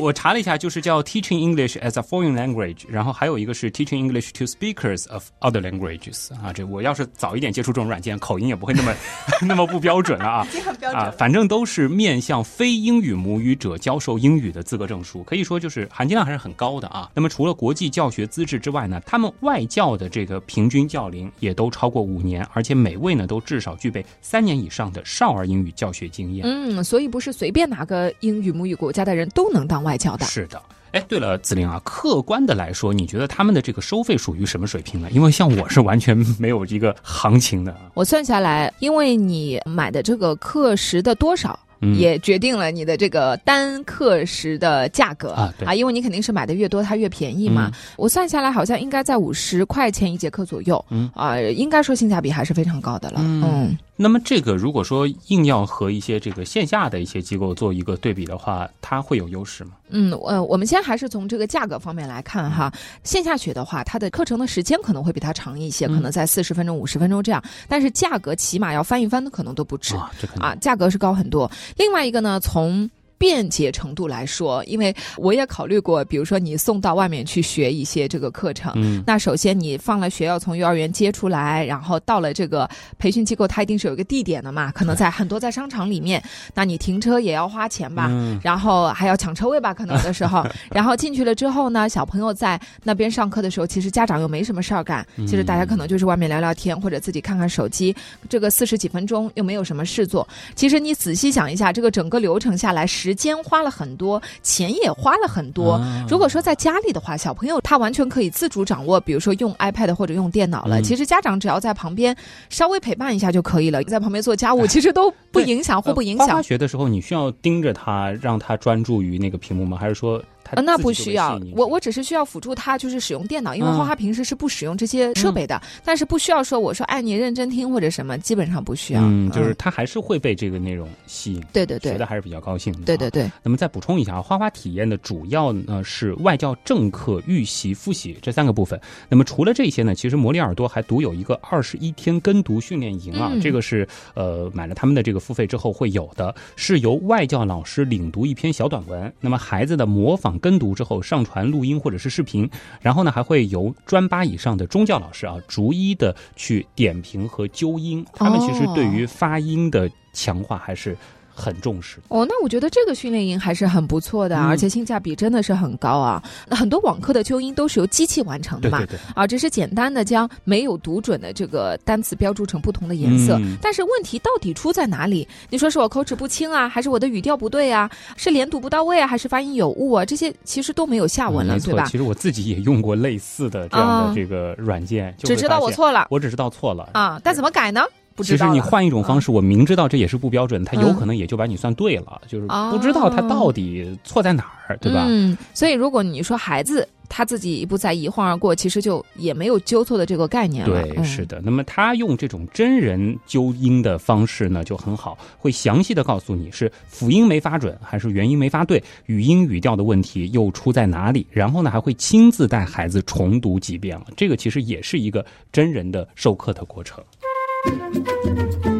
我查了一下，就是叫 Teaching English as a Foreign Language，然后还有一个是 Teaching English to Speakers of Other Languages 啊。这我要是早一点接触这种软件，口音也不会那么 那么不标准了啊。已经很标准。，啊反正都是面向非英语母语者教授英语的资格证书，可以说就是含金量还是很高的啊。那么除了国际教学资质之外呢，他们外教的这个平均教龄也都超过五年，而且每位呢都至少具备三年以上的少儿英语教学经验。嗯，所以不是随便哪个英语母语国家的人都能当外教的。是的。哎，对了，子玲啊，客观的来说，你觉得他们的这个收费属于什么水平呢？因为像我是完全没有一个行情的啊。我算下来，因为你买的这个课时的多少。嗯。也决定了你的这个单课时的价格。啊对。因为你肯定是买的越多，它越便宜嘛。嗯。我算下来好像应该在五十块钱一节课左右，嗯。啊、应该说性价比还是非常高的了。嗯。嗯那么这个如果说硬要和一些这个线下的一些机构做一个对比的话，它会有优势吗？嗯，呃，我们先还是从这个价格方面来看哈。线下学的话，它的课程的时间可能会比它长一些，嗯可能在四十分钟、五十分钟这样，但是价格起码要翻一番的可能都不止。啊，价格是高很多。另外一个呢，从便捷程度来说，因为我也考虑过，比如说你送到外面去学一些这个课程。嗯那首先，你放了学要从幼儿园接出来，然后到了这个培训机构，它一定是有一个地点的嘛，可能在很多在商场里面，那你停车也要花钱吧，嗯然后还要抢车位吧，可能有的时候，然后进去了之后呢，小朋友在那边上课的时候，其实家长又没什么事儿干，其实大家可能就是外面聊聊天或者自己看看手机，这个四十几分钟又没有什么事做。其实你仔细想一下，这个整个流程下来，时间花了很多，钱也花了很多。啊如果说在家里的话，小朋友他完全可以自主掌握，比如说用 iPad 或者用电脑了。嗯其实家长只要在旁边稍微陪伴一下就可以了，在旁边做家务，其实都不影响，互不影响呃花花。学的时候，你需要盯着他，让他专注于那个屏幕吗？还是说他呃，那不需要我我只是需要辅助他，就是使用电脑，因为嗯花花平时是不使用这些设备的，但是不需要说我说哎你认真听或者什么，基本上不需要。嗯，就是他还是会被这个内容吸引，对对对学的还是比较高兴的。对对。对，那么再补充一下啊，花花体验的主要呢是外教正课、预习、复习这三个部分。那么除了这些呢，其实魔力耳朵还独有一个二十一天跟读训练营啊，嗯这个是呃买了他们的这个付费之后会有的，是由外教老师领读一篇小短文，那么孩子的模仿跟读之后上传录音或者是视频，然后呢还会由专八以上的中教老师啊逐一的去点评和纠音，他们其实对于发音的强化还是很重视。哦，那我觉得这个训练营还是很不错的，嗯而且性价比真的是很高啊。那很多网课的纠音都是由机器完成的嘛，对对对，啊，只是简单的将没有读准的这个单词标注成不同的颜色。嗯但是问题到底出在哪里？你说是我口齿不清啊，还是我的语调不对啊？是连读不到位啊，还是发音有误啊？这些其实都没有下文了，嗯，对吧其？实我自己也用过类似的这样啊的这个软件，就只知道我错了我只知道错了。啊，但怎么改呢？不知其实你换一种方式，我明知道这也是不标准，他有嗯可能也就把你算对了，就是哦不知道他到底错在哪儿，对吧？嗯，所以如果你说孩子他自己一步在一晃而过，其实就也没有纠错的这个概念了。对，嗯、是的。那么他用这种真人纠音的方式呢，就很好，会详细的告诉你是辅音没发准，还是元音没发对，语音语调的问题又出在哪里。然后呢，还会亲自带孩子重读几遍了。这个其实也是一个真人的授课的过程。就是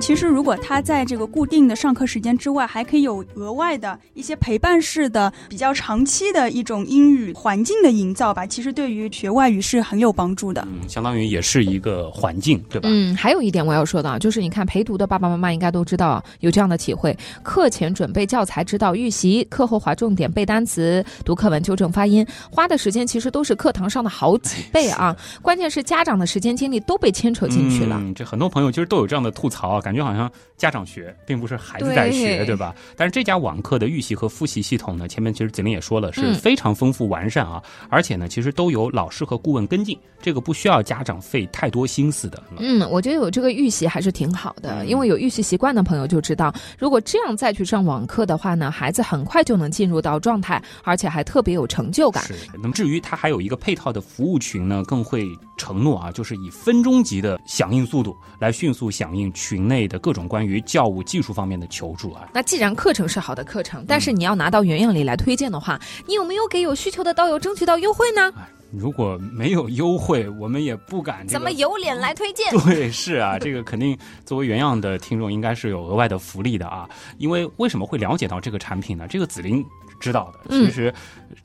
其实如果他在这个固定的上课时间之外，还可以有额外的一些陪伴式的、比较长期的一种英语环境的营造吧，其实对于学外语是很有帮助的。嗯，相当于也是一个环境，对吧？嗯，还有一点我要说的，啊，就是你看陪读的爸爸妈妈应该都知道有这样的体会：课前准备教材、指导预习，课后划重点、背单词、读课文、纠正发音，花的时间其实都是课堂上的好几倍啊！关键是家长的时间精力都被牵扯进去了。嗯，这很多朋友其实都有这样的吐槽啊，感感觉好像家长学，并不是孩子在学，对对吧？但是这家网课的预习和复习系统呢，前面其实子林也说了，是嗯非常丰富完善啊，而且呢，其实都有老师和顾问跟进，这个不需要家长费太多心思的。嗯，我觉得有这个预习还是挺好的，嗯因为有预习习惯的朋友就知道，如果这样再去上网课的话呢，孩子很快就能进入到状态，而且还特别有成就感。是，那么至于它还有一个配套的服务群呢，更会承诺啊，就是以分钟级的响应速度来迅速响应群内的各种关于教务技术方面的求助啊。那既然课程是好的课程，但是你要拿到原样里来推荐的话，你有没有给有需求的刀友争取到优惠呢？如果没有优惠，我们也不敢、这个。怎么有脸来推荐？对，是啊，这个肯定作为原样的听众，应该是有额外的福利的啊。因为为什么会了解到这个产品呢？这个紫菱知道的，嗯其实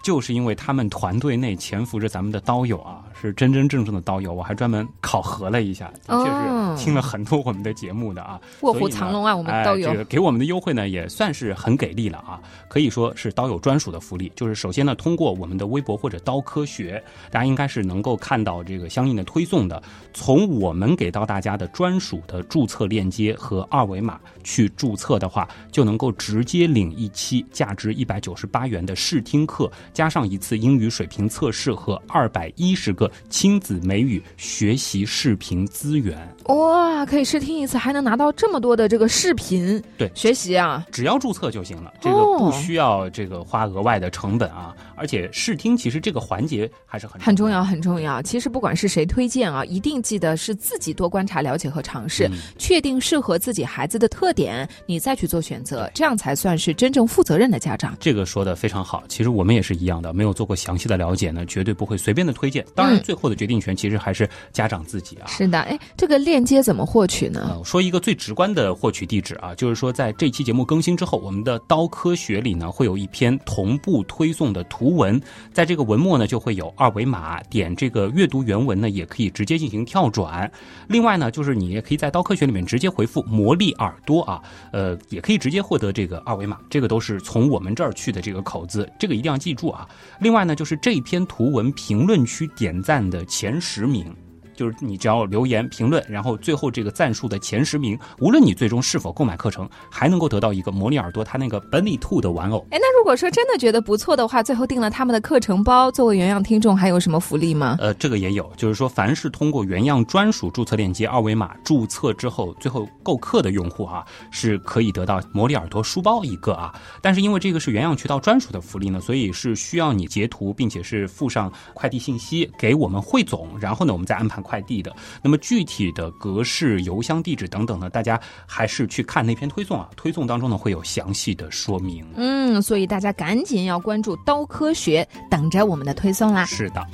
就是因为他们团队内潜伏着咱们的刀友啊，是真真正正的刀友。我还专门考核了一下，的确哦是听了很多我们的节目的啊。卧虎藏龙啊，我们刀友哎。这个给我们的优惠呢，也算是很给力了啊，可以说是刀友专属的福利。就是首先呢，通过我们的微博或者刀科学，大家应该是能够看到这个相应的推送的。从我们给到大家的专属的注册链接和二维码去注册的话，就能够直接领一期价值一百九十八元的试听课，加上一次英语水平测试和二百一十个亲子美语学习视频资源。哇，可以试听一次，还能拿到这么多的这个视频，对学习啊，只要注册就行了，这个哦不需要这个花额外的成本啊。而且试听其实这个环节还是很很重要，很重要。其实不管是谁推荐啊，一定记得是自己多观察、了解和尝试，嗯确定适合自己孩子的特点，你再去做选择，这样才算是真正负责任的家长。这个说的非常好，其实我们也是一样的，没有做过详细的了解呢，绝对不会随便的推荐。当然，嗯最后的决定权其实还是家长自己啊。是的，哎，这个链接怎么获取呢？呃，说一个最直观的获取地址啊，就是说在这期节目更新之后，我们的刀科学里呢会有一篇同步推送的图文，在这个文末呢就会有二维码，点这个阅读原文呢也可以直接进行跳转。另外呢，就是你也可以在刀科学里面直接回复“魔力耳朵”啊，呃，也可以直接获得这个二维码，这个都是从我们这儿去的这个口子，这个一定要记住啊。另外呢，就是这一篇图文评论区点赞的前十名。就是你只要留言评论，然后最后这个赞数的前十名，无论你最终是否购买课程，还能够得到一个魔力耳朵它那个 Bunny Two 的玩偶。哎，那如果说真的觉得不错的话，最后订了他们的课程包，作为原样听众还有什么福利吗？呃，这个也有，就是说，凡是通过原样专属注册链接二维码注册之后，最后购课的用户啊，是可以得到魔力耳朵书包一个啊。但是因为这个是原样渠道专属的福利呢，所以是需要你截图，并且是附上快递信息给我们汇总，然后呢，我们再安排快递的。那么具体的格式、邮箱地址等等呢，大家还是去看那篇推送啊，推送当中呢会有详细的说明。嗯，所以大家赶紧要关注刀科学，等着我们的推送啦。是的。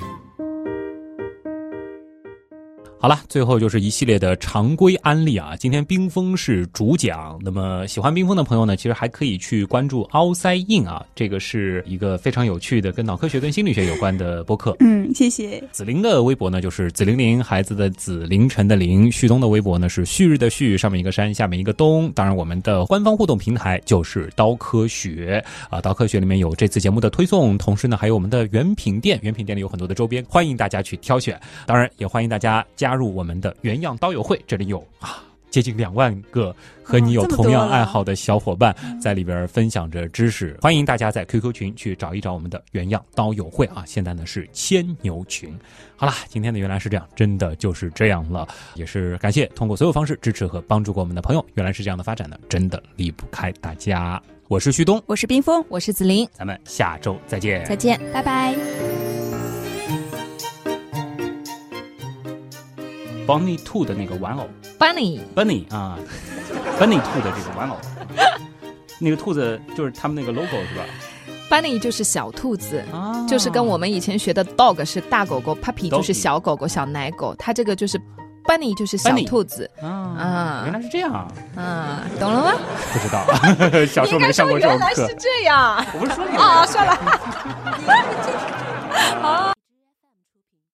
好了，最后就是一系列的常规安利啊。今天冰封是主讲，那么喜欢冰封的朋友呢，其实还可以去关注 Outside In 啊，这个是一个非常有趣的跟脑科学跟心理学有关的播客。嗯，谢谢。紫菱的微博呢，就是紫菱菱，孩子的紫，凌晨的凌。旭东的微博呢是旭日的旭，上面一个山，下面一个东。当然，我们的官方互动平台就是刀科学啊，刀科学里面有这次节目的推送，同时呢还有我们的原品店，原品店里有很多的周边，欢迎大家去挑选。当然，也欢迎大家加入我们的原样刀友会，这里有啊。接近两万个和你有同样爱好的小伙伴在里边分享着知识，欢迎大家在 QQ 群去找一找我们的原样刀友会啊！现在呢是千牛群。好啦，今天的原来是这样，真的就是这样了，也是感谢通过所有方式支持和帮助过我们的朋友。原来是这样的发展呢，真的离不开大家。我是旭东，我是冰峰。我是子林，咱们下周再见。再见，拜拜。Bunny Two 的那个玩偶 Bunny，，Bunny 啊，Bunny Two 的这个玩偶，那个兔子就是他们那个 logo 是吧？Bunny 就是小兔子，啊就是跟我们以前学的 dog 是大狗狗，puppy 就是小狗狗、小奶狗，它这个就是 bunny 就是小兔子，啊啊原来是这样，啊，懂了吗？不知道，小时候没上过这种课。这样我不是说你啊，算了，啊。